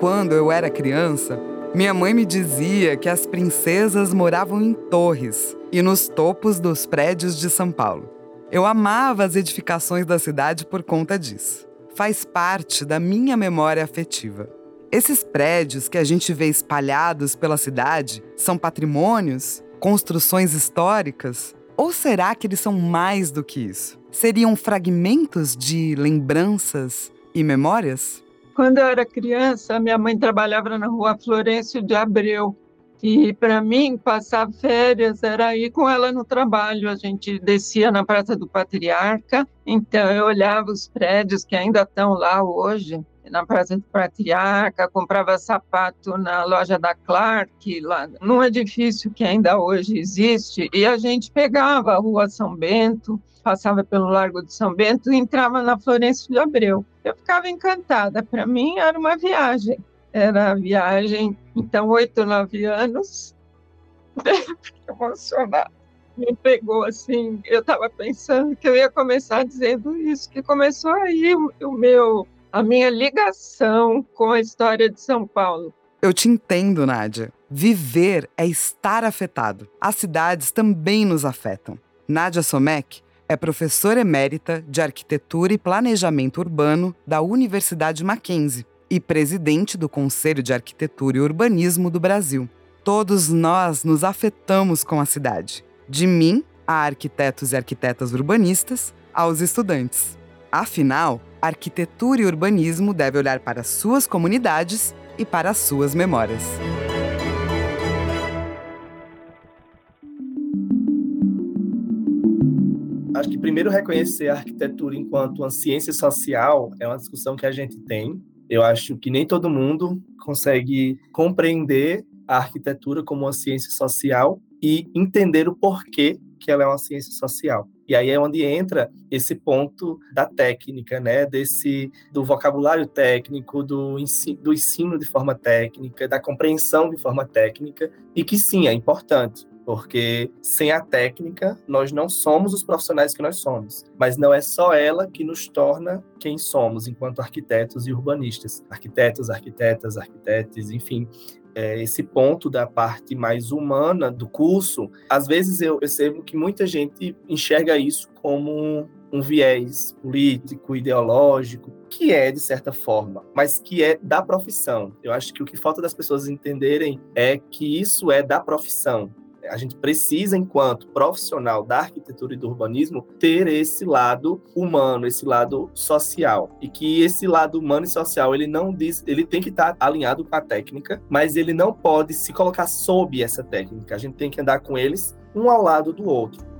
Quando eu era criança, minha mãe me dizia que as princesas moravam em torres e nos topos dos prédios de São Paulo. Eu amava as edificações da cidade por conta disso. Faz parte da minha memória afetiva. Esses prédios que a gente vê espalhados pela cidade são patrimônios, construções históricas? Ou será que eles são mais do que isso? Seriam fragmentos de lembranças e memórias? Quando eu era criança, minha mãe trabalhava na rua Florencio de Abreu. E para mim, passar férias era ir com ela no trabalho. A gente descia na Praça do Patriarca, então eu olhava os prédios que ainda estão lá hoje, na Praça do Patriarca, comprava sapato na loja da Clark, lá num edifício que ainda hoje existe, e a gente pegava a Rua São Bento, passava pelo Largo de São Bento e entrava na Florencio de Abreu. Eu ficava encantada, para mim era uma viagem. Era a viagem, então, oito, nove anos, emocionada me pegou assim. Eu estava pensando que eu ia começar dizendo isso, que começou aí o, o meu a minha ligação com a história de São Paulo. Eu te entendo, Nádia. Viver é estar afetado. As cidades também nos afetam. Nádia Somek é professora emérita de Arquitetura e Planejamento Urbano da Universidade Mackenzie e presidente do Conselho de Arquitetura e Urbanismo do Brasil. Todos nós nos afetamos com a cidade, de mim a arquitetos e arquitetas urbanistas, aos estudantes. Afinal, arquitetura e urbanismo deve olhar para suas comunidades e para suas memórias. Que primeiro reconhecer a arquitetura enquanto uma ciência social é uma discussão que a gente tem. Eu acho que nem todo mundo consegue compreender a arquitetura como uma ciência social e entender o porquê que ela é uma ciência social. E aí é onde entra esse ponto da técnica, né? Desse do vocabulário técnico, do ensino, do ensino de forma técnica, da compreensão de forma técnica, e que sim, é importante porque sem a técnica nós não somos os profissionais que nós somos. Mas não é só ela que nos torna quem somos enquanto arquitetos e urbanistas, arquitetos, arquitetas, arquitetes, enfim, é, esse ponto da parte mais humana do curso, às vezes eu percebo que muita gente enxerga isso como um viés político, ideológico, que é de certa forma, mas que é da profissão. Eu acho que o que falta das pessoas entenderem é que isso é da profissão a gente precisa, enquanto profissional da arquitetura e do urbanismo, ter esse lado humano, esse lado social. E que esse lado humano e social, ele não diz, ele tem que estar alinhado com a técnica, mas ele não pode se colocar sob essa técnica. A gente tem que andar com eles um ao lado do outro.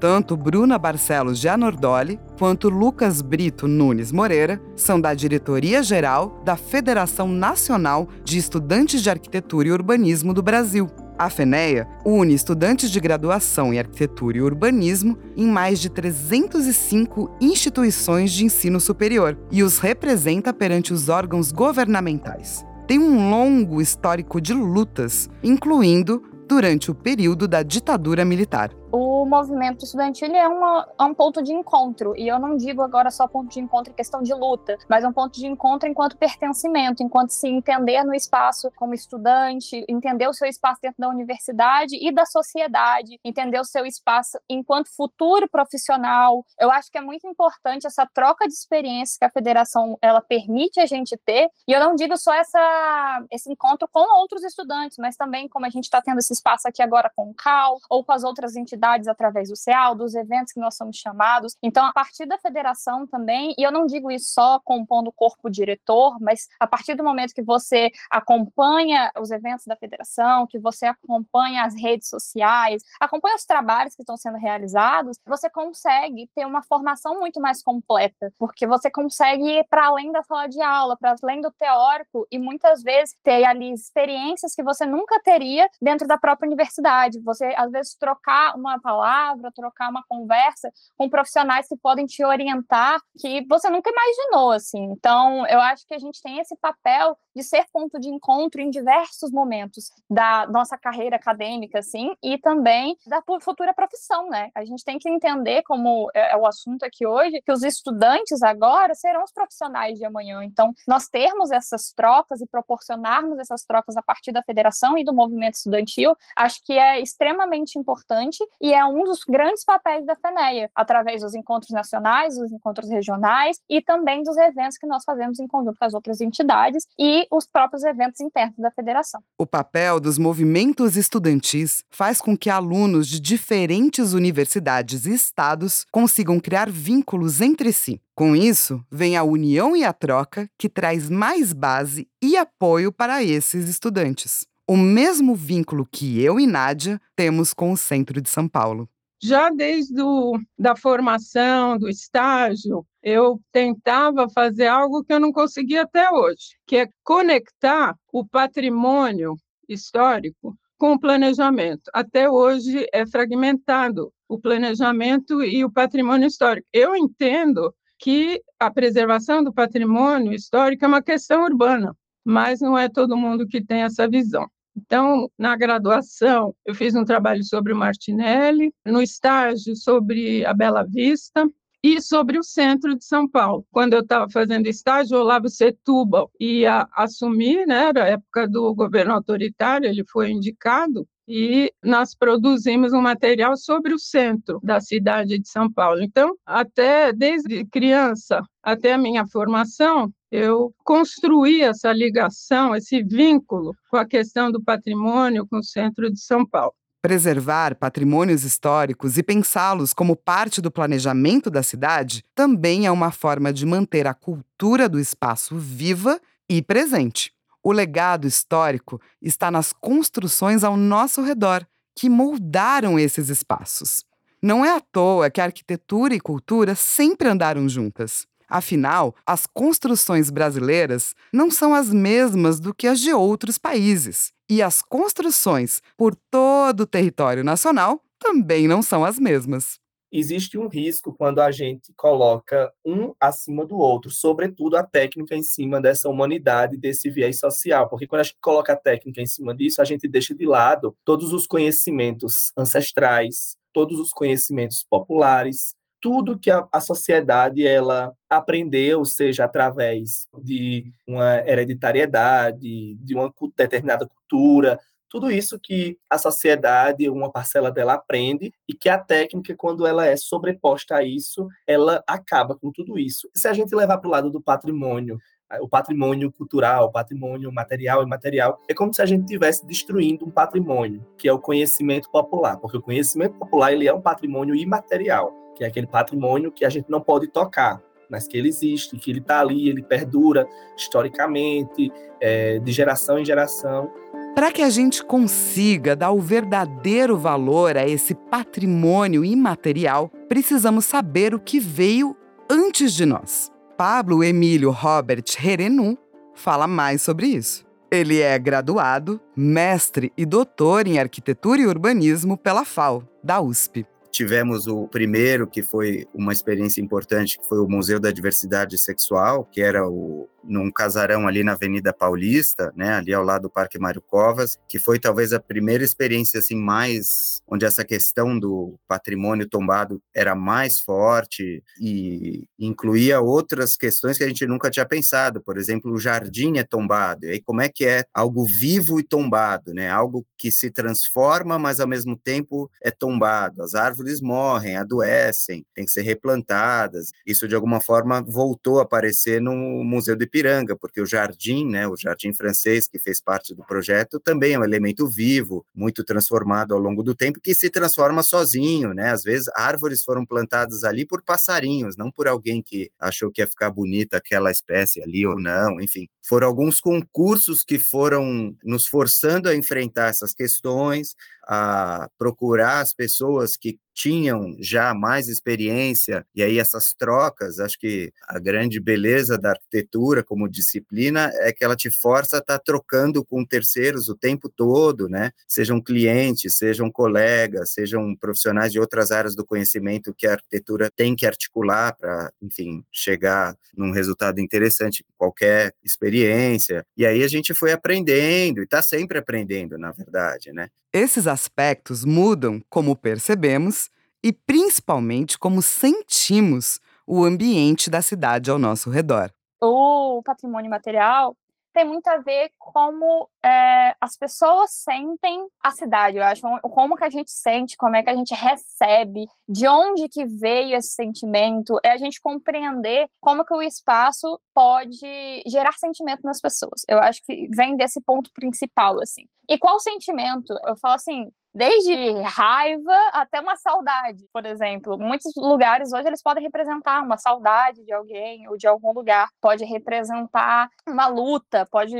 Tanto Bruna Barcelos Gianordoli quanto Lucas Brito Nunes Moreira são da Diretoria Geral da Federação Nacional de Estudantes de Arquitetura e Urbanismo do Brasil, a FENEA une estudantes de graduação em arquitetura e urbanismo em mais de 305 instituições de ensino superior e os representa perante os órgãos governamentais. Tem um longo histórico de lutas, incluindo durante o período da ditadura militar o movimento estudantil é, uma, é um ponto de encontro, e eu não digo agora só ponto de encontro em questão de luta, mas é um ponto de encontro enquanto pertencimento, enquanto se entender no espaço como estudante, entender o seu espaço dentro da universidade e da sociedade, entender o seu espaço enquanto futuro profissional. Eu acho que é muito importante essa troca de experiências que a federação ela permite a gente ter, e eu não digo só essa, esse encontro com outros estudantes, mas também como a gente está tendo esse espaço aqui agora com o CAL, ou com as outras entidades atividades através do CEAL, dos eventos que nós somos chamados. Então, a partir da federação também, e eu não digo isso só compondo o corpo diretor, mas a partir do momento que você acompanha os eventos da federação, que você acompanha as redes sociais, acompanha os trabalhos que estão sendo realizados, você consegue ter uma formação muito mais completa, porque você consegue ir para além da sala de aula, para além do teórico e muitas vezes ter ali experiências que você nunca teria dentro da própria universidade. Você às vezes trocar uma palavra palavra, trocar uma conversa com profissionais que podem te orientar que você nunca imaginou, assim. Então, eu acho que a gente tem esse papel de ser ponto de encontro em diversos momentos da nossa carreira acadêmica, assim, e também da futura profissão, né? A gente tem que entender, como é, é o assunto aqui hoje, que os estudantes agora serão os profissionais de amanhã. Então, nós termos essas trocas e proporcionarmos essas trocas a partir da federação e do movimento estudantil, acho que é extremamente importante e é um dos grandes papéis da FENEA, através dos encontros nacionais, dos encontros regionais e também dos eventos que nós fazemos em conjunto com as outras entidades e os próprios eventos internos da federação. O papel dos movimentos estudantis faz com que alunos de diferentes universidades e estados consigam criar vínculos entre si. Com isso, vem a união e a troca, que traz mais base e apoio para esses estudantes. O mesmo vínculo que eu e Nádia temos com o centro de São Paulo. Já desde o, da formação, do estágio, eu tentava fazer algo que eu não consegui até hoje, que é conectar o patrimônio histórico com o planejamento. Até hoje é fragmentado o planejamento e o patrimônio histórico. Eu entendo que a preservação do patrimônio histórico é uma questão urbana, mas não é todo mundo que tem essa visão. Então, na graduação, eu fiz um trabalho sobre o Martinelli, no estágio sobre a Bela Vista, e sobre o centro de São Paulo. Quando eu estava fazendo estágio, o Olavo Setúbal ia assumir, né, era a época do governo autoritário, ele foi indicado, e nós produzimos um material sobre o centro da cidade de São Paulo. Então, até desde criança até a minha formação, eu construí essa ligação, esse vínculo com a questão do patrimônio com o centro de São Paulo. Preservar patrimônios históricos e pensá-los como parte do planejamento da cidade também é uma forma de manter a cultura do espaço viva e presente. O legado histórico está nas construções ao nosso redor, que moldaram esses espaços. Não é à toa que arquitetura e cultura sempre andaram juntas. Afinal, as construções brasileiras não são as mesmas do que as de outros países. E as construções por todo o território nacional também não são as mesmas existe um risco quando a gente coloca um acima do outro, sobretudo a técnica em cima dessa humanidade, desse viés social, porque quando a gente coloca a técnica em cima disso, a gente deixa de lado todos os conhecimentos ancestrais, todos os conhecimentos populares, tudo que a, a sociedade ela aprendeu, seja através de uma hereditariedade, de uma determinada cultura, tudo isso que a sociedade, uma parcela dela aprende e que a técnica, quando ela é sobreposta a isso, ela acaba com tudo isso. Se a gente levar para o lado do patrimônio, o patrimônio cultural, o patrimônio material e imaterial, é como se a gente estivesse destruindo um patrimônio, que é o conhecimento popular, porque o conhecimento popular ele é um patrimônio imaterial, que é aquele patrimônio que a gente não pode tocar, mas que ele existe, que ele está ali, ele perdura historicamente, é, de geração em geração. Para que a gente consiga dar o verdadeiro valor a esse patrimônio imaterial, precisamos saber o que veio antes de nós. Pablo Emílio Robert Herenu fala mais sobre isso. Ele é graduado, mestre e doutor em arquitetura e urbanismo pela FAO, da USP. Tivemos o primeiro, que foi uma experiência importante, que foi o Museu da Diversidade Sexual, que era o num casarão ali na Avenida Paulista, né, ali ao lado do Parque Mário Covas, que foi talvez a primeira experiência assim mais onde essa questão do patrimônio tombado era mais forte e incluía outras questões que a gente nunca tinha pensado, por exemplo, o jardim é tombado. E aí como é que é algo vivo e tombado, né? Algo que se transforma, mas ao mesmo tempo é tombado. As árvores morrem, adoecem, tem que ser replantadas. Isso de alguma forma voltou a aparecer no Museu de Ipiranga, porque o jardim, né, o jardim francês que fez parte do projeto, também é um elemento vivo, muito transformado ao longo do tempo, que se transforma sozinho, né? Às vezes árvores foram plantadas ali por passarinhos, não por alguém que achou que ia ficar bonita aquela espécie ali ou não, enfim. Foram alguns concursos que foram nos forçando a enfrentar essas questões, a procurar as pessoas que tinham já mais experiência, e aí essas trocas, acho que a grande beleza da arquitetura como disciplina é que ela te força a estar tá trocando com terceiros o tempo todo, né? Sejam clientes, sejam colegas, sejam profissionais de outras áreas do conhecimento que a arquitetura tem que articular para, enfim, chegar num resultado interessante qualquer experiência. E aí a gente foi aprendendo e está sempre aprendendo, na verdade, né? Esses aspectos mudam, como percebemos, e principalmente como sentimos o ambiente da cidade ao nosso redor. O patrimônio material tem muito a ver como é, as pessoas sentem a cidade. Eu acho como que a gente sente, como é que a gente recebe, de onde que veio esse sentimento, é a gente compreender como que o espaço pode gerar sentimento nas pessoas. Eu acho que vem desse ponto principal, assim. E qual sentimento? Eu falo assim, desde raiva até uma saudade, por exemplo. Muitos lugares hoje eles podem representar uma saudade de alguém ou de algum lugar, pode representar uma luta, pode,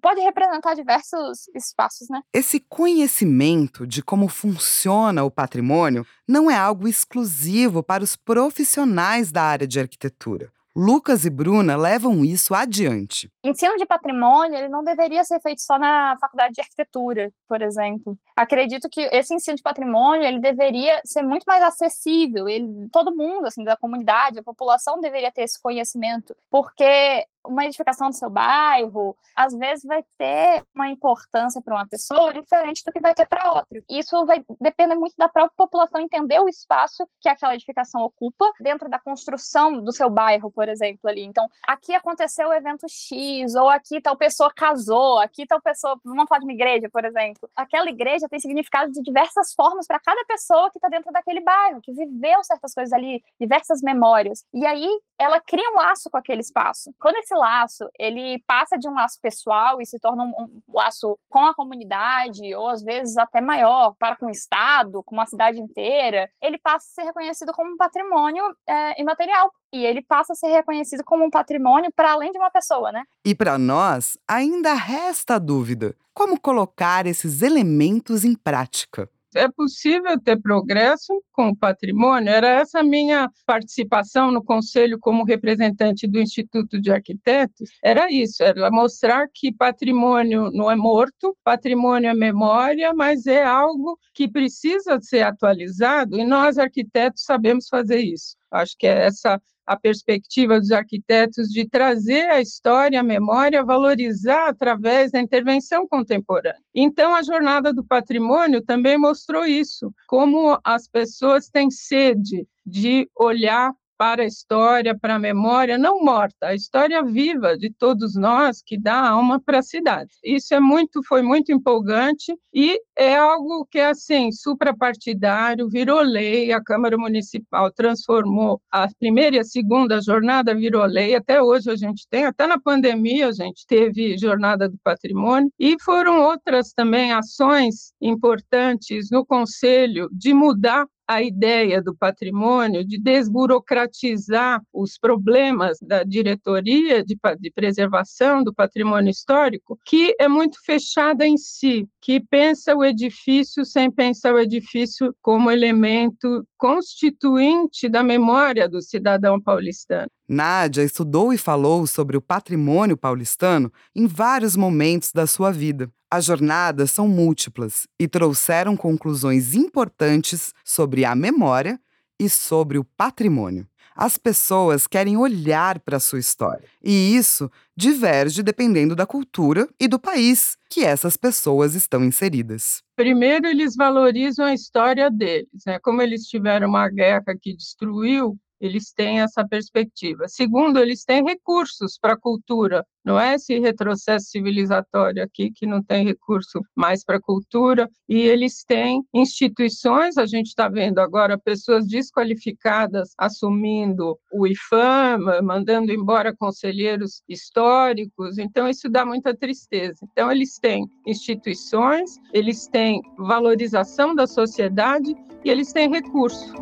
pode representar diversos espaços, né? Esse conhecimento de como funciona o patrimônio não é algo exclusivo para os profissionais da área de arquitetura. Lucas e Bruna levam isso adiante. Ensino de patrimônio ele não deveria ser feito só na faculdade de arquitetura, por exemplo. Acredito que esse ensino de patrimônio ele deveria ser muito mais acessível. Ele, todo mundo, assim, da comunidade, a população deveria ter esse conhecimento, porque uma edificação do seu bairro, às vezes vai ter uma importância para uma pessoa diferente do que vai ter para outra. Isso vai depender muito da própria população entender o espaço que aquela edificação ocupa dentro da construção do seu bairro, por exemplo, ali. Então, aqui aconteceu o evento X, ou aqui tal pessoa casou, aqui tal pessoa, vamos falar de uma igreja, por exemplo. Aquela igreja tem significado de diversas formas para cada pessoa que está dentro daquele bairro, que viveu certas coisas ali, diversas memórias. E aí ela cria um laço com aquele espaço. Quando esse laço ele passa de um laço pessoal e se torna um, um laço com a comunidade, ou às vezes até maior, para com o Estado, com uma cidade inteira, ele passa a ser reconhecido como um patrimônio é, imaterial. E ele passa a ser reconhecido como um patrimônio para além de uma pessoa, né? E para nós, ainda resta a dúvida: como colocar esses elementos em prática? É possível ter progresso com o patrimônio? Era essa minha participação no conselho como representante do Instituto de Arquitetos. Era isso, era mostrar que patrimônio não é morto, patrimônio é memória, mas é algo que precisa ser atualizado e nós arquitetos sabemos fazer isso. Acho que é essa a perspectiva dos arquitetos de trazer a história, a memória, valorizar através da intervenção contemporânea. Então, a Jornada do Patrimônio também mostrou isso, como as pessoas têm sede de olhar para a história, para a memória não morta, a história viva de todos nós que dá alma para a cidade. Isso é muito, foi muito empolgante e é algo que é assim suprapartidário, virou lei. A Câmara Municipal transformou a primeira e a segunda jornada virou lei. Até hoje a gente tem, até na pandemia a gente teve jornada do patrimônio e foram outras também ações importantes no Conselho de mudar a ideia do patrimônio, de desburocratizar os problemas da diretoria de, de, preservação do patrimônio histórico, que é muito fechada em si, que pensa o edifício sem pensar o edifício como elemento constituinte da memória do cidadão paulistano. Nádia estudou e falou sobre o patrimônio paulistano em vários momentos da sua vida. As jornadas são múltiplas e trouxeram conclusões importantes sobre a memória e sobre o patrimônio. As pessoas querem olhar para a sua história, e isso diverge dependendo da cultura e do país que essas pessoas estão inseridas. Primeiro, eles valorizam a história deles, né? Como eles tiveram uma guerra que destruiu eles têm essa perspectiva. Segundo, eles têm recursos para a cultura, não é esse retrocesso civilizatório aqui que não tem recurso mais para a cultura, e eles têm instituições, a gente está vendo agora pessoas desqualificadas assumindo o IFAM, mandando embora conselheiros históricos, então isso dá muita tristeza. Então, eles têm instituições, eles têm valorização da sociedade e eles têm recurso.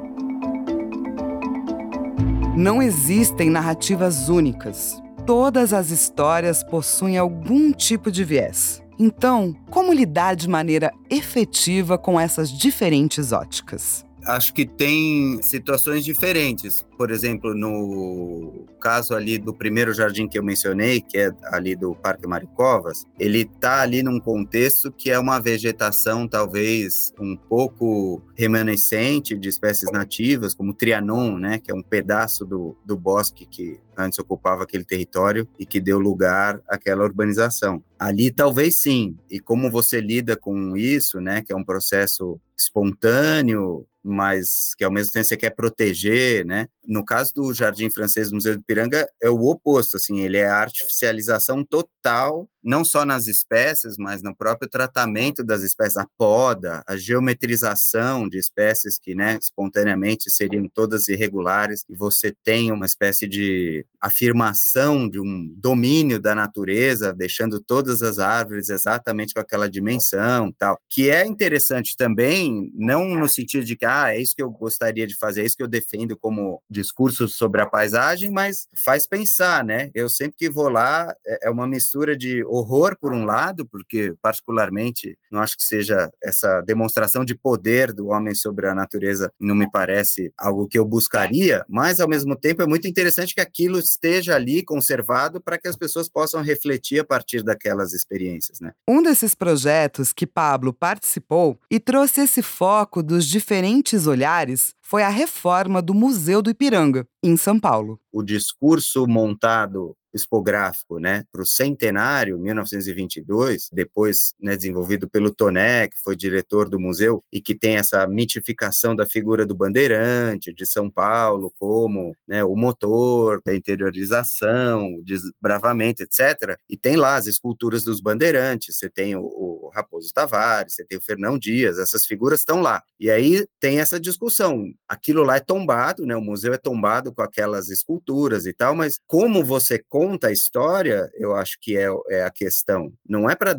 Não existem narrativas únicas. Todas as histórias possuem algum tipo de viés. Então, como lidar de maneira efetiva com essas diferentes óticas? Acho que tem situações diferentes por exemplo, no caso ali do primeiro jardim que eu mencionei, que é ali do Parque Maricovas, ele está ali num contexto que é uma vegetação talvez um pouco remanescente de espécies nativas, como o Trianon, né, que é um pedaço do, do bosque que antes ocupava aquele território e que deu lugar àquela urbanização. Ali talvez sim. E como você lida com isso, né, que é um processo espontâneo, mas que ao mesmo tempo você quer proteger, né? No caso do Jardim Francês do Museu do Piranga é o oposto, assim, ele é a artificialização total não só nas espécies, mas no próprio tratamento das espécies, a poda, a geometrização de espécies que, né, espontaneamente seriam todas irregulares, e você tem uma espécie de afirmação de um domínio da natureza, deixando todas as árvores exatamente com aquela dimensão, tal, que é interessante também, não no sentido de que, ah, é isso que eu gostaria de fazer, é isso que eu defendo como discurso sobre a paisagem, mas faz pensar, né? Eu sempre que vou lá, é, é uma mistura de horror, por um lado, porque, particularmente, não acho que seja essa demonstração de poder do homem sobre a natureza, não me parece algo que eu buscaria, mas, ao mesmo tempo, é muito interessante que aquilo esteja ali conservado para que as pessoas possam refletir a partir daquelas experiências. Né? Um desses projetos que Pablo participou e trouxe esse foco dos diferentes olhares foi a reforma do Museu do Ipiranga, em São Paulo. O discurso montado expográfico, né, para o centenário, 1922, depois né, desenvolvido pelo Toné, que foi diretor do museu, e que tem essa mitificação da figura do bandeirante de São Paulo como né, o motor da interiorização, o desbravamento, etc. E tem lá as esculturas dos bandeirantes, você tem o, o Raposo Tavares, você tem o Fernão Dias, essas figuras estão lá. E aí tem essa discussão, aquilo lá é tombado, né, o museu é tombado com aquelas esculturas e tal, mas como você conta a história, eu acho que é, é a questão. Não é para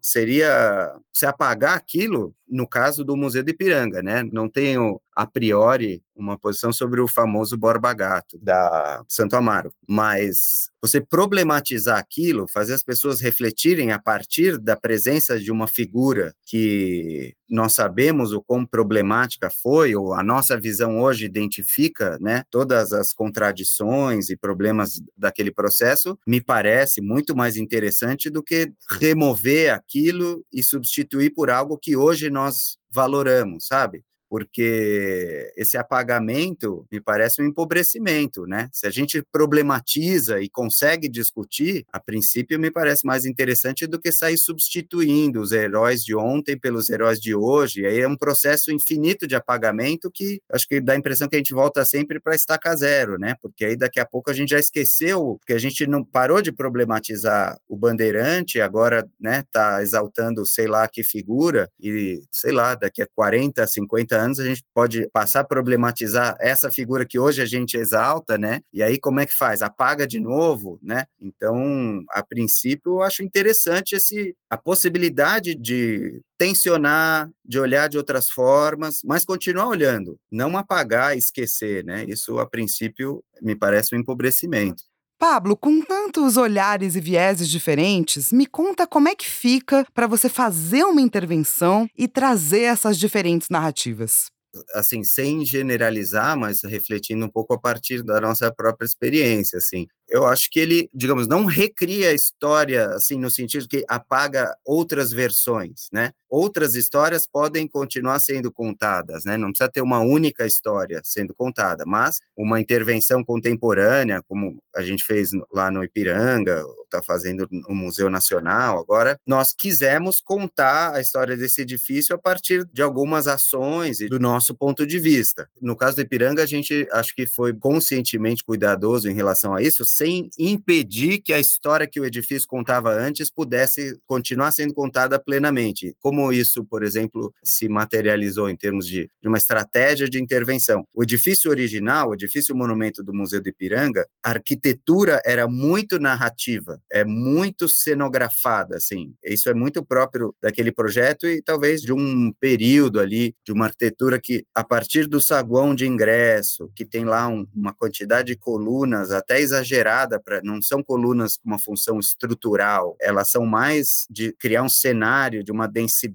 seria se apagar aquilo no caso do Museu de Ipiranga, né? Não tenho a priori uma posição sobre o famoso Borba Gato da Santo Amaro, mas você problematizar aquilo, fazer as pessoas refletirem a partir da presença de uma figura que nós sabemos o quão problemática foi, ou a nossa visão hoje identifica, né, todas as contradições e problemas daquele processo, me parece muito mais interessante do que remover aquilo e substituir por algo que hoje nós valoramos, sabe? Porque esse apagamento me parece um empobrecimento, né? Se a gente problematiza e consegue discutir, a princípio me parece mais interessante do que sair substituindo os heróis de ontem pelos heróis de hoje. E aí é um processo infinito de apagamento que acho que dá a impressão que a gente volta sempre para estaca zero, né? Porque aí daqui a pouco a gente já esqueceu, porque a gente não parou de problematizar o bandeirante, agora, né, tá exaltando sei lá que figura e sei lá, daqui a 40, 50 anos, a gente pode passar a problematizar essa figura que hoje a gente exalta, né? E aí como é que faz? Apaga de novo, né? Então, a princípio, eu acho interessante esse a possibilidade de tensionar, de olhar de outras formas, mas continuar olhando, não apagar, esquecer, né? Isso a princípio me parece um empobrecimento. Pablo, com tantos olhares e vieses diferentes, me conta como é que fica para você fazer uma intervenção e trazer essas diferentes narrativas assim, sem generalizar, mas refletindo um pouco a partir da nossa própria experiência, assim eu acho que ele, digamos, não recria a história, assim, no sentido que apaga outras versões, né? Outras histórias podem continuar sendo contadas, né? Não precisa ter uma única história sendo contada, mas uma intervenção contemporânea, como a gente fez lá no Ipiranga, está fazendo no Museu Nacional agora, nós quisemos contar a história desse edifício a partir de algumas ações e do nosso ponto de vista. No caso do Ipiranga, a gente acho que foi conscientemente cuidadoso em relação a isso, sem impedir que a história que o edifício contava antes pudesse continuar sendo contada plenamente. Como isso, por exemplo, se materializou em termos de, de uma estratégia de intervenção. O edifício original, o edifício monumento do Museu do Ipiranga, a arquitetura era muito narrativa, é muito cenografada, assim. Isso é muito próprio daquele projeto e talvez de um período ali, de uma arquitetura que, a partir do saguão de ingresso, que tem lá um, uma quantidade de colunas até exagerada, para. Não são colunas com uma função estrutural, elas são mais de criar um cenário de uma densidade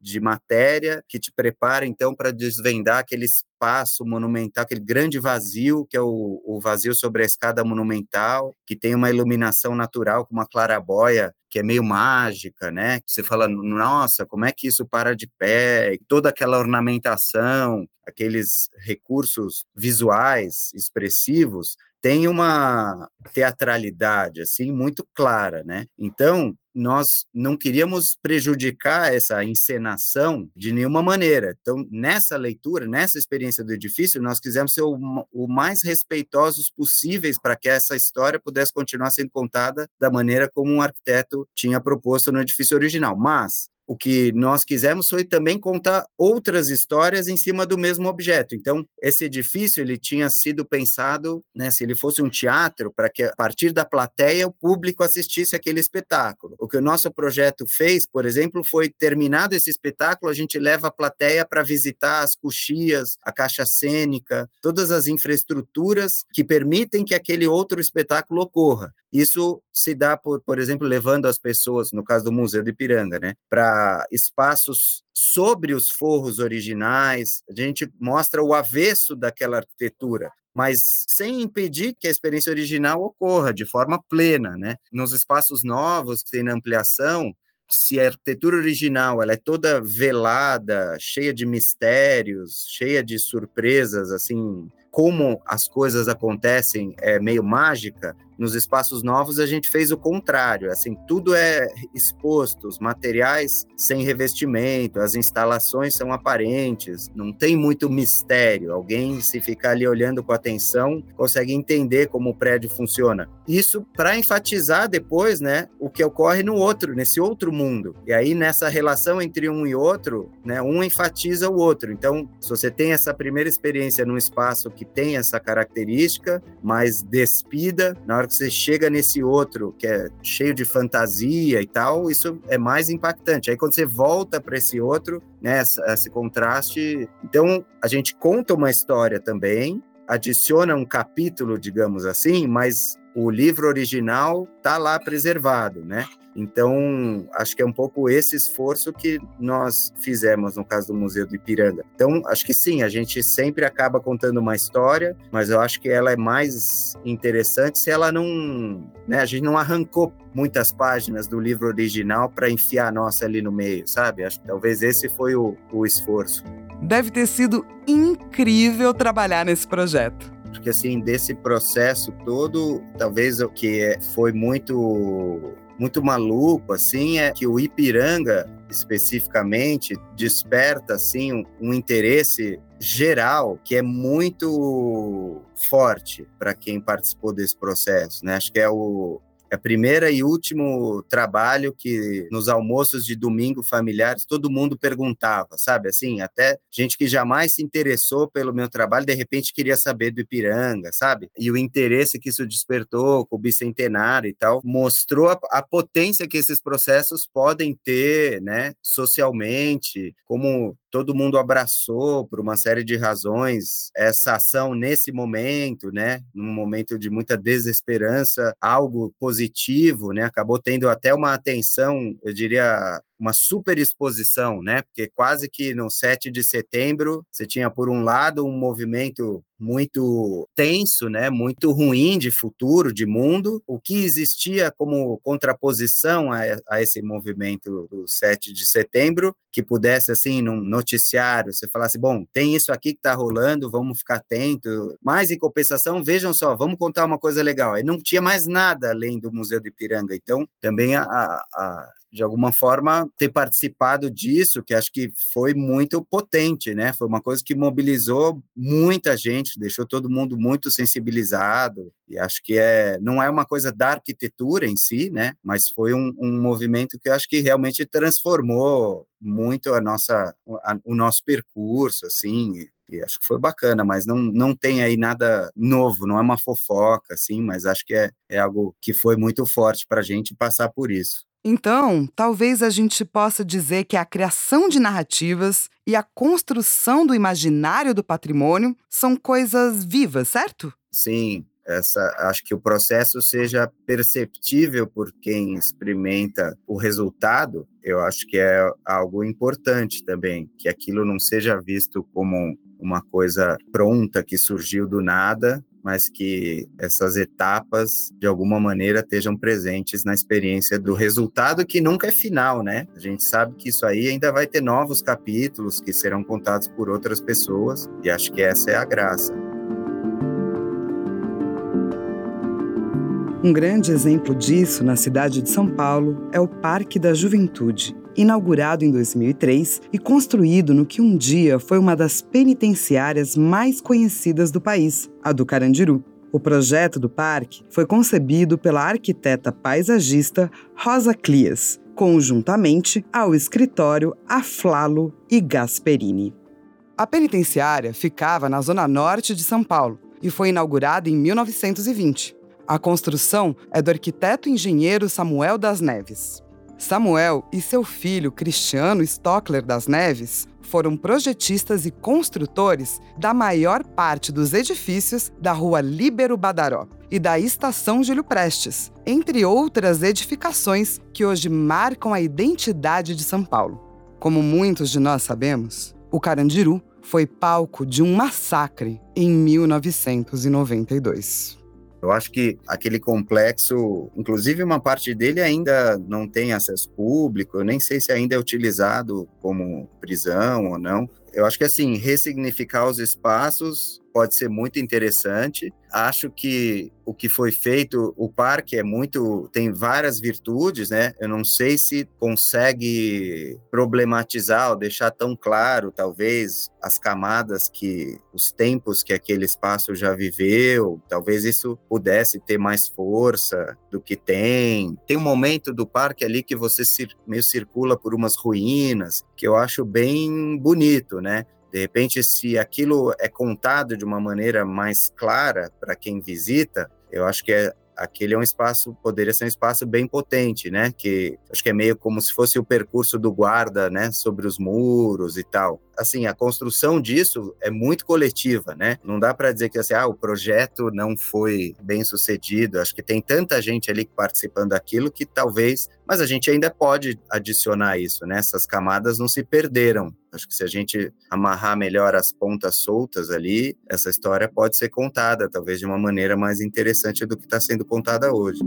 de matéria que te prepara, então, para desvendar aquele espaço monumental, aquele grande vazio, que é o, o vazio sobre a escada monumental, que tem uma iluminação natural, com uma clarabóia que é meio mágica, né? Você fala, nossa, como é que isso para de pé? Toda aquela ornamentação, aqueles recursos visuais expressivos, tem uma teatralidade assim muito clara, né? Então, nós não queríamos prejudicar essa encenação de nenhuma maneira. Então, nessa leitura, nessa experiência do edifício, nós quisemos ser o, o mais respeitosos possíveis para que essa história pudesse continuar sendo contada da maneira como um arquiteto tinha proposto no edifício original. Mas o que nós quisemos foi também contar outras histórias em cima do mesmo objeto. Então, esse edifício ele tinha sido pensado, né, se ele fosse um teatro, para que a partir da plateia o público assistisse aquele espetáculo. O que o nosso projeto fez, por exemplo, foi terminado esse espetáculo, a gente leva a plateia para visitar as coxias, a caixa cênica, todas as infraestruturas que permitem que aquele outro espetáculo ocorra. Isso se dá por, por exemplo, levando as pessoas, no caso do Museu de Ipiranga, né, para espaços sobre os forros originais. A gente mostra o avesso daquela arquitetura, mas sem impedir que a experiência original ocorra de forma plena, né? Nos espaços novos que tem na ampliação, se a arquitetura original ela é toda velada, cheia de mistérios, cheia de surpresas, assim, como as coisas acontecem é meio mágica, nos espaços novos a gente fez o contrário, assim, tudo é exposto, os materiais sem revestimento, as instalações são aparentes, não tem muito mistério. Alguém se ficar ali olhando com atenção, consegue entender como o prédio funciona. Isso para enfatizar depois, né, o que ocorre no outro, nesse outro mundo. E aí nessa relação entre um e outro, né, um enfatiza o outro. Então, se você tem essa primeira experiência num espaço que tem essa característica mais despida, na hora que você chega nesse outro que é cheio de fantasia e tal, isso é mais impactante. Aí quando você volta para esse outro, né, esse contraste, então a gente conta uma história também, adiciona um capítulo, digamos assim, mas o livro original tá lá preservado, né? Então, acho que é um pouco esse esforço que nós fizemos no caso do Museu do Ipiranga. Então, acho que sim, a gente sempre acaba contando uma história, mas eu acho que ela é mais interessante se ela não. Né, a gente não arrancou muitas páginas do livro original para enfiar a nossa ali no meio, sabe? Acho que talvez esse foi o, o esforço. Deve ter sido incrível trabalhar nesse projeto porque assim desse processo todo talvez o que foi muito muito maluco, assim, é que o Ipiranga, especificamente, desperta, assim, um, um interesse geral que é muito forte para quem participou desse processo, né? Acho que é o, é a primeira e último trabalho que nos almoços de domingo familiares todo mundo perguntava, sabe? Assim, até gente que jamais se interessou pelo meu trabalho, de repente queria saber do Ipiranga, sabe? E o interesse que isso despertou com o bicentenário e tal, mostrou a, a potência que esses processos podem ter, né, socialmente, como todo mundo abraçou por uma série de razões essa ação nesse momento, né? Num momento de muita desesperança, algo positivo, né? Acabou tendo até uma atenção, eu diria, uma super exposição, né? Porque quase que no 7 de setembro você tinha, por um lado, um movimento muito tenso, né? Muito ruim de futuro, de mundo. O que existia como contraposição a, a esse movimento do 7 de setembro, que pudesse, assim, num noticiário, você falasse, bom, tem isso aqui que está rolando, vamos ficar atento. Mas, em compensação, vejam só, vamos contar uma coisa legal. Aí não tinha mais nada além do Museu de Ipiranga. Então, também a, a de alguma forma, ter participado disso, que acho que foi muito potente, né? Foi uma coisa que mobilizou muita gente, deixou todo mundo muito sensibilizado, e acho que é, não é uma coisa da arquitetura em si, né? Mas foi um, um movimento que acho que realmente transformou muito a nossa, a, o nosso percurso, assim, e acho que foi bacana, mas não, não tem aí nada novo, não é uma fofoca, assim, mas acho que é, é algo que foi muito forte para a gente passar por isso. Então, talvez a gente possa dizer que a criação de narrativas e a construção do imaginário do patrimônio são coisas vivas, certo? Sim, essa, acho que o processo seja perceptível por quem experimenta o resultado, eu acho que é algo importante também, que aquilo não seja visto como uma coisa pronta que surgiu do nada, mas que essas etapas, de alguma maneira, estejam presentes na experiência do resultado, que nunca é final, né? A gente sabe que isso aí ainda vai ter novos capítulos que serão contados por outras pessoas, e acho que essa é a graça. Um grande exemplo disso na cidade de São Paulo é o Parque da Juventude, inaugurado em 2003 e construído no que um dia foi uma das penitenciárias mais conhecidas do país, a do Carandiru. O projeto do parque foi concebido pela arquiteta paisagista Rosa Clias, conjuntamente ao escritório Aflalo e Gasperini. A penitenciária ficava na zona norte de São Paulo e foi inaugurada em 1920. A construção é do arquiteto engenheiro Samuel das Neves. Samuel e seu filho Cristiano Stockler das Neves foram projetistas e construtores da maior parte dos edifícios da Rua Líbero Badaró e da Estação Júlio Prestes, entre outras edificações que hoje marcam a identidade de São Paulo. Como muitos de nós sabemos, o Carandiru foi palco de um massacre em 1992. Eu acho que aquele complexo, inclusive uma parte dele ainda não tem acesso público, eu nem sei se ainda é utilizado como prisão ou não. Eu acho que assim, ressignificar os espaços pode ser muito interessante. Acho que o que foi feito, o parque é muito, tem várias virtudes, né? Eu não sei se consegue problematizar ou deixar tão claro, talvez, as camadas que, os tempos que aquele espaço já viveu, talvez isso pudesse ter mais força do que tem. Tem um momento do parque ali que você meio circula por umas ruínas, que eu acho bem bonito, né? De repente, se aquilo é contado de uma maneira mais clara para quem visita, eu acho que é, aquele é um espaço, poderia ser um espaço bem potente, né? Que acho que é meio como se fosse o percurso do guarda, né? Sobre os muros e tal assim, a construção disso é muito coletiva, né? Não dá para dizer que assim, ah, o projeto não foi bem sucedido. Acho que tem tanta gente ali participando daquilo que talvez, mas a gente ainda pode adicionar isso, né? Essas camadas não se perderam. Acho que se a gente amarrar melhor as pontas soltas ali, essa história pode ser contada, talvez de uma maneira mais interessante do que está sendo contada hoje.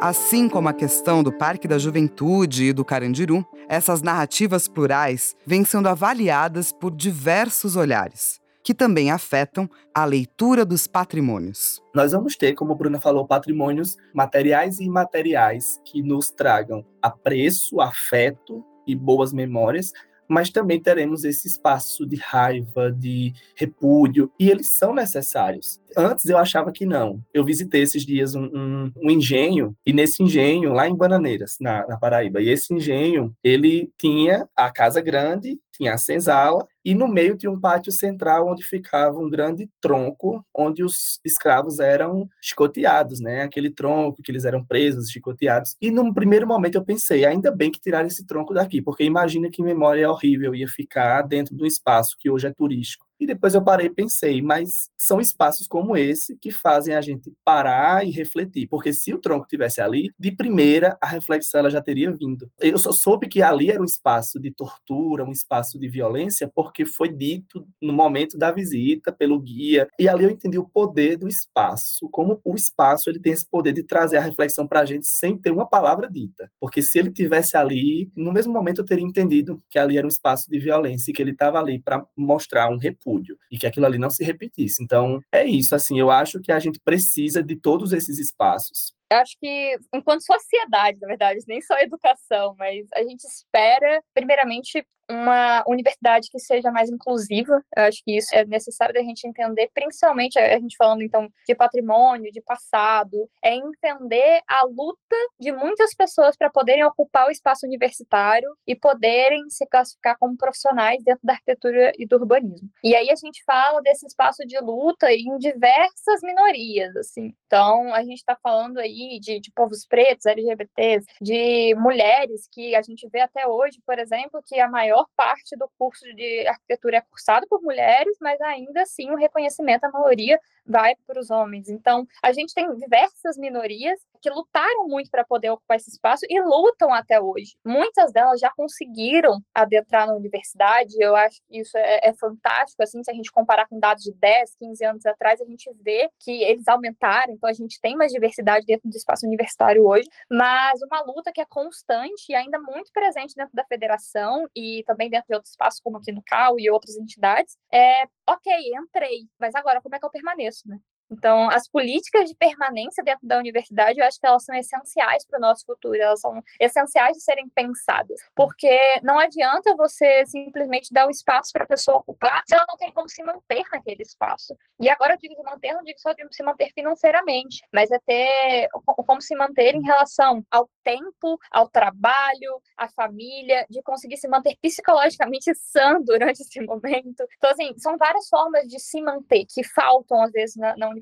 Assim como a questão do Parque da Juventude e do Carandiru, essas narrativas plurais vêm sendo avaliadas por diversos olhares, que também afetam a leitura dos patrimônios. Nós vamos ter, como a Bruna falou, patrimônios materiais e imateriais que nos tragam apreço, afeto e boas memórias, mas também teremos esse espaço de raiva, de repúdio, e eles são necessários. Antes eu achava que não. Eu visitei esses dias um, um, um engenho, e nesse engenho, lá em Bananeiras, na, na, Paraíba, e esse engenho, ele tinha a casa grande, tinha a senzala, e no meio tinha um pátio central onde ficava um grande tronco, onde os escravos eram chicoteados, né? Aquele tronco que eles eram presos, chicoteados. E num primeiro momento eu pensei, ainda bem que tiraram esse tronco daqui, porque imagina que memória horrível ia ficar dentro do espaço que hoje é turístico. E depois eu parei e pensei, mas são espaços como esse que fazem a gente parar e refletir, porque se o tronco tivesse ali, de primeira a reflexão ela já teria vindo. Eu só soube que ali era um espaço de tortura, um espaço de violência, porque foi dito no momento da visita pelo guia, e ali eu entendi o poder do espaço, como o espaço ele tem esse poder de trazer a reflexão para a gente sem ter uma palavra dita, porque se ele tivesse ali, no mesmo momento eu teria entendido que ali era um espaço de violência e que ele estava ali para mostrar um repúdio repúdio e que aquilo ali não se repetisse. Então, é isso, assim, eu acho que a gente precisa de todos esses espaços. Eu acho que, enquanto sociedade, na verdade, nem só educação, mas a gente espera, primeiramente, uma universidade que seja mais inclusiva. Eu acho que isso é necessário da gente entender, principalmente a gente falando então de patrimônio, de passado, é entender a luta de muitas pessoas para poderem ocupar o espaço universitário e poderem se classificar como profissionais dentro da arquitetura e do urbanismo. E aí a gente fala desse espaço de luta em diversas minorias, assim. Então, a gente está falando aí de, de povos pretos, LGBTs, de mulheres que a gente vê até hoje, por exemplo, que a maior maior parte do curso de arquitetura é cursado por mulheres, mas ainda assim o reconhecimento, a maioria, vai para os homens. Então, a gente tem diversas minorias que lutaram muito para poder ocupar esse espaço e lutam até hoje. Muitas delas já conseguiram adentrar na universidade, eu acho que isso é, é fantástico, assim, se a gente comparar com dados de 10, 15 anos atrás, a gente vê que eles aumentaram, então a gente tem mais diversidade dentro do espaço universitário hoje, mas uma luta que é constante e ainda muito presente dentro da federação e também dentro de outros espaços, como aqui no CAU e outras entidades, é, ok, entrei, mas agora como é que eu permaneço, né? Então, as políticas de permanência dentro da universidade, eu acho que elas são essenciais para o nosso futuro, elas são essenciais de serem pensadas, porque não adianta você simplesmente dar o espaço para a pessoa ocupar se ela não tem como se manter naquele espaço. E agora eu digo se manter, não digo só de se manter financeiramente, mas é ter como se manter em relação ao tempo, ao trabalho, à família, de conseguir se manter psicologicamente sã durante esse momento. Então, assim, são várias formas de se manter que faltam, às vezes, na, na universidade.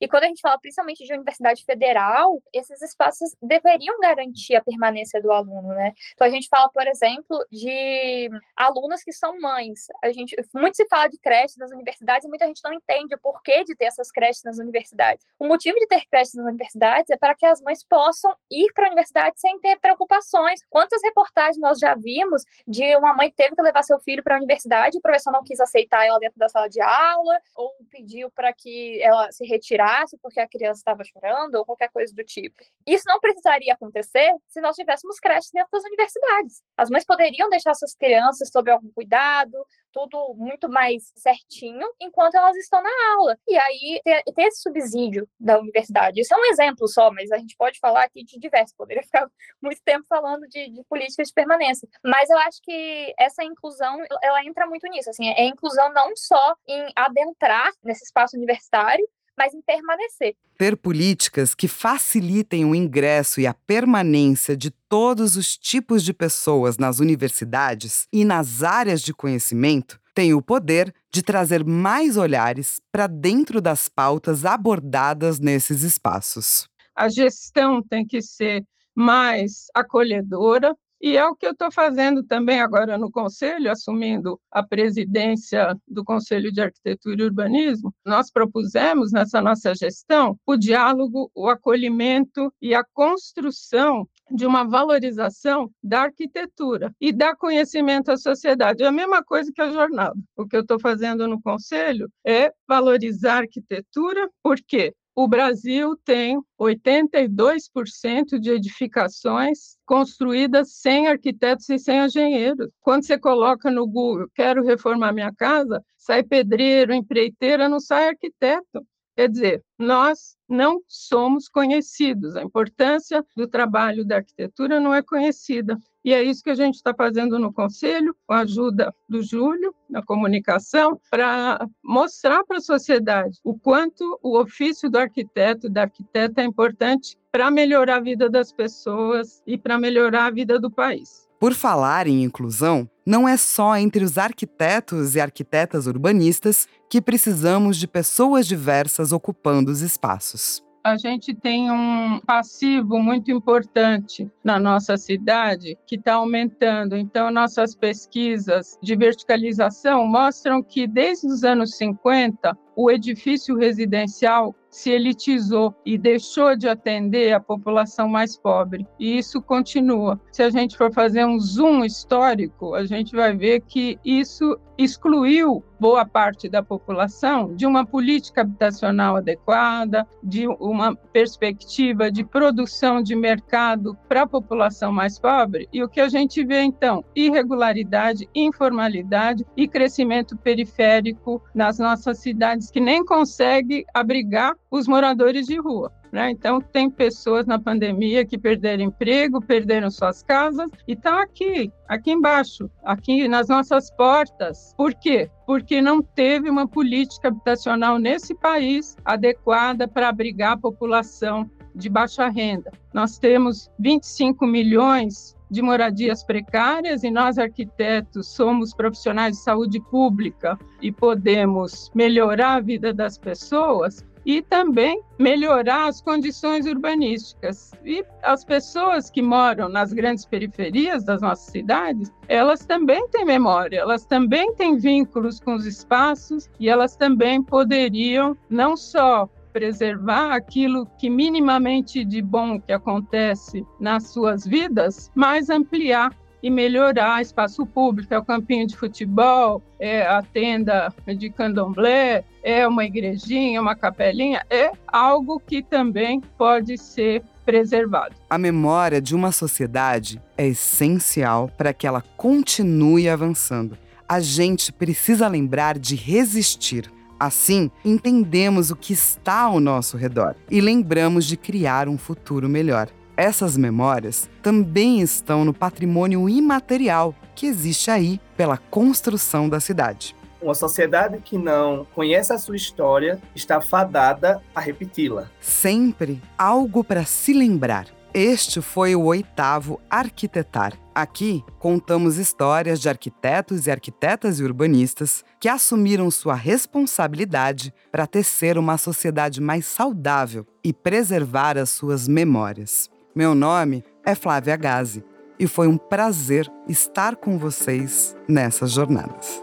E quando a gente fala principalmente de universidade federal, esses espaços deveriam garantir a permanência do aluno, né? Então a gente fala, por exemplo, de alunas que são mães. A gente muito se fala de creches nas universidades e muita gente não entende o porquê de ter essas creches nas universidades. O motivo de ter creches nas universidades é para que as mães possam ir para a universidade sem ter preocupações. Quantas reportagens nós já vimos de uma mãe que teve que levar seu filho para a universidade, o professor não quis aceitar ela dentro da sala de aula ou pediu para que ela se retirasse porque a criança estava chorando ou qualquer coisa do tipo. Isso não precisaria acontecer se nós tivéssemos creches dentro das universidades. As mães poderiam deixar suas crianças sob algum cuidado, tudo muito mais certinho, enquanto elas estão na aula. E aí ter, ter esse subsídio da universidade. Isso é um exemplo só, mas a gente pode falar aqui de diversos. Poderia ficar muito tempo falando de, de políticas de permanência. Mas eu acho que essa inclusão, ela entra muito nisso. Assim, é inclusão não só em adentrar nesse espaço universitário, mas em permanecer. Ter políticas que facilitem o ingresso e a permanência de todos os tipos de pessoas nas universidades e nas áreas de conhecimento tem o poder de trazer mais olhares para dentro das pautas abordadas nesses espaços. A gestão tem que ser mais acolhedora, e é o que eu estou fazendo também agora no Conselho, assumindo a presidência do Conselho de Arquitetura e Urbanismo. Nós propusemos nessa nossa gestão o diálogo, o acolhimento e a construção de uma valorização da arquitetura e dar conhecimento à sociedade. É a mesma coisa que a jornada. O que eu estou fazendo no Conselho é valorizar a arquitetura, por quê? O Brasil tem 82% de edificações construídas sem arquitetos e sem engenheiros. Quando você coloca no Google, quero reformar minha casa, sai pedreiro, empreiteira, não sai arquiteto. Quer dizer, nós não somos conhecidos. A importância do trabalho da arquitetura não é conhecida. E é isso que a gente está fazendo no Conselho, com a ajuda do Júlio, na comunicação, para mostrar para a sociedade o quanto o ofício do arquiteto e da arquiteta é importante para melhorar a vida das pessoas e para melhorar a vida do país. Por falar em inclusão, não é só entre os arquitetos e arquitetas urbanistas que precisamos de pessoas diversas ocupando os espaços a gente tem um passivo muito importante na nossa cidade que está aumentando. Então, nossas pesquisas de verticalização mostram que desde os anos 50, o edifício residencial se elitizou e deixou de atender a população mais pobre. E isso continua. Se a gente for fazer um zoom histórico, a gente vai ver que isso excluiu boa parte da população de uma política habitacional adequada, de uma perspectiva de produção de mercado para a população mais pobre. E o que a gente vê então? Irregularidade, informalidade e crescimento periférico nas nossas cidades cidades que nem consegue abrigar os moradores de rua. Né? Então, tem pessoas na pandemia que perderam emprego, perderam suas casas e estão aqui, aqui embaixo, aqui nas nossas portas. Por quê? Porque não teve uma política habitacional nesse país adequada para abrigar a população de baixa renda. Nós temos 25 milhões de moradias precárias e nós arquitetos somos profissionais de saúde pública e podemos melhorar a vida das pessoas, e também melhorar as condições urbanísticas. E as pessoas que moram nas grandes periferias das nossas cidades, elas também têm memória, elas também têm vínculos com os espaços e elas também poderiam não só preservar aquilo que minimamente de bom que acontece nas suas vidas, mas ampliar e melhorar espaço público, é o campinho de futebol, é a tenda de candomblé, é uma igrejinha, uma capelinha, é algo que também pode ser preservado. A memória de uma sociedade é essencial para que ela continue avançando. A gente precisa lembrar de resistir. Assim, entendemos o que está ao nosso redor e lembramos de criar um futuro melhor. Essas memórias também estão no patrimônio imaterial que existe aí pela construção da cidade. Uma sociedade que não conhece a sua história está fadada a repeti-la. Sempre algo para se lembrar. Este foi o oitavo Arquitetar. Aqui contamos histórias de arquitetos e arquitetas e urbanistas que assumiram sua responsabilidade para tecer uma sociedade mais saudável e preservar as suas memórias. Meu nome é Flávia Gazi e foi um prazer estar com vocês nessas jornadas.